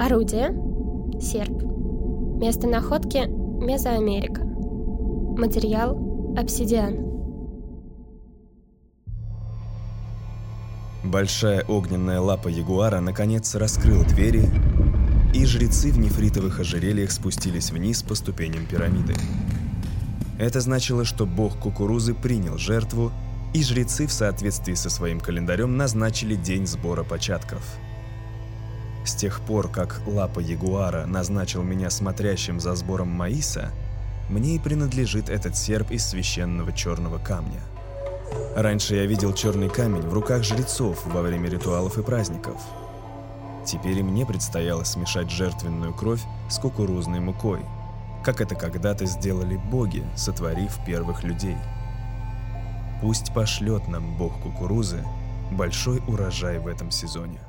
Орудие – серп. Место находки – Мезоамерика. Материал – обсидиан. Большая огненная лапа ягуара наконец раскрыла двери, и жрецы в нефритовых ожерельях спустились вниз по ступеням пирамиды. Это значило, что бог кукурузы принял жертву, и жрецы в соответствии со своим календарем назначили день сбора початков. С тех пор, как лапа ягуара назначил меня смотрящим за сбором маиса, мне и принадлежит этот серп из священного черного камня. Раньше я видел черный камень в руках жрецов во время ритуалов и праздников. Теперь и мне предстояло смешать жертвенную кровь с кукурузной мукой – как это когда-то сделали боги, сотворив первых людей. Пусть пошлет нам бог кукурузы большой урожай в этом сезоне.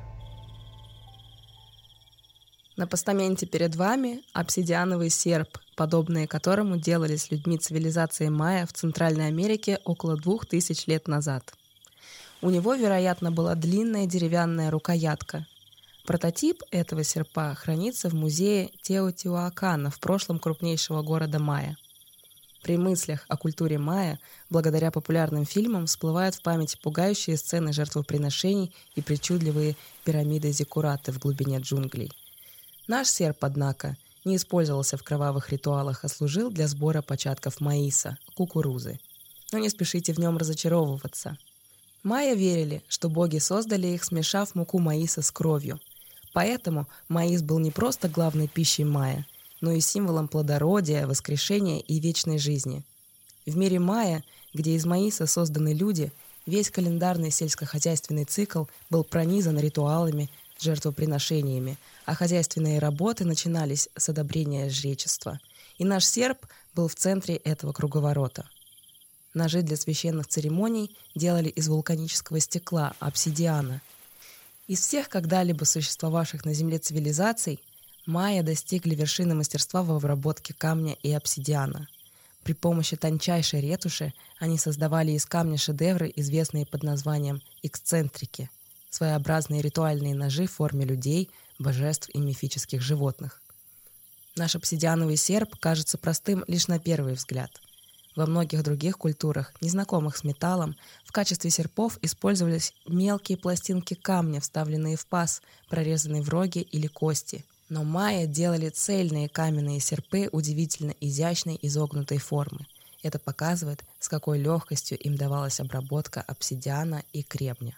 На постаменте перед вами обсидиановый серп, подобные которому делались людьми цивилизации майя в Центральной Америке около двух тысяч лет назад. У него, вероятно, была длинная деревянная рукоятка, Прототип этого серпа хранится в музее Теотиуакана в прошлом крупнейшего города Майя. При мыслях о культуре майя, благодаря популярным фильмам, всплывают в памяти пугающие сцены жертвоприношений и причудливые пирамиды зиккураты в глубине джунглей. Наш серп, однако, не использовался в кровавых ритуалах, а служил для сбора початков маиса, кукурузы. Но не спешите в нем разочаровываться. Майя верили, что боги создали их, смешав муку маиса с кровью – Поэтому маис был не просто главной пищей майя, но и символом плодородия, воскрешения и вечной жизни. В мире майя, где из маиса созданы люди, весь календарный сельскохозяйственный цикл был пронизан ритуалами, жертвоприношениями, а хозяйственные работы начинались с одобрения жречества. И наш серп был в центре этого круговорота. Ножи для священных церемоний делали из вулканического стекла, обсидиана – из всех когда-либо существовавших на Земле цивилизаций майя достигли вершины мастерства в обработке камня и обсидиана. При помощи тончайшей ретуши они создавали из камня шедевры, известные под названием эксцентрики, своеобразные ритуальные ножи в форме людей, божеств и мифических животных. Наш обсидиановый серп кажется простым лишь на первый взгляд – во многих других культурах, незнакомых с металлом, в качестве серпов использовались мелкие пластинки камня, вставленные в паз, прорезанные в роге или кости. Но майя делали цельные каменные серпы удивительно изящной изогнутой формы. Это показывает, с какой легкостью им давалась обработка обсидиана и кремня.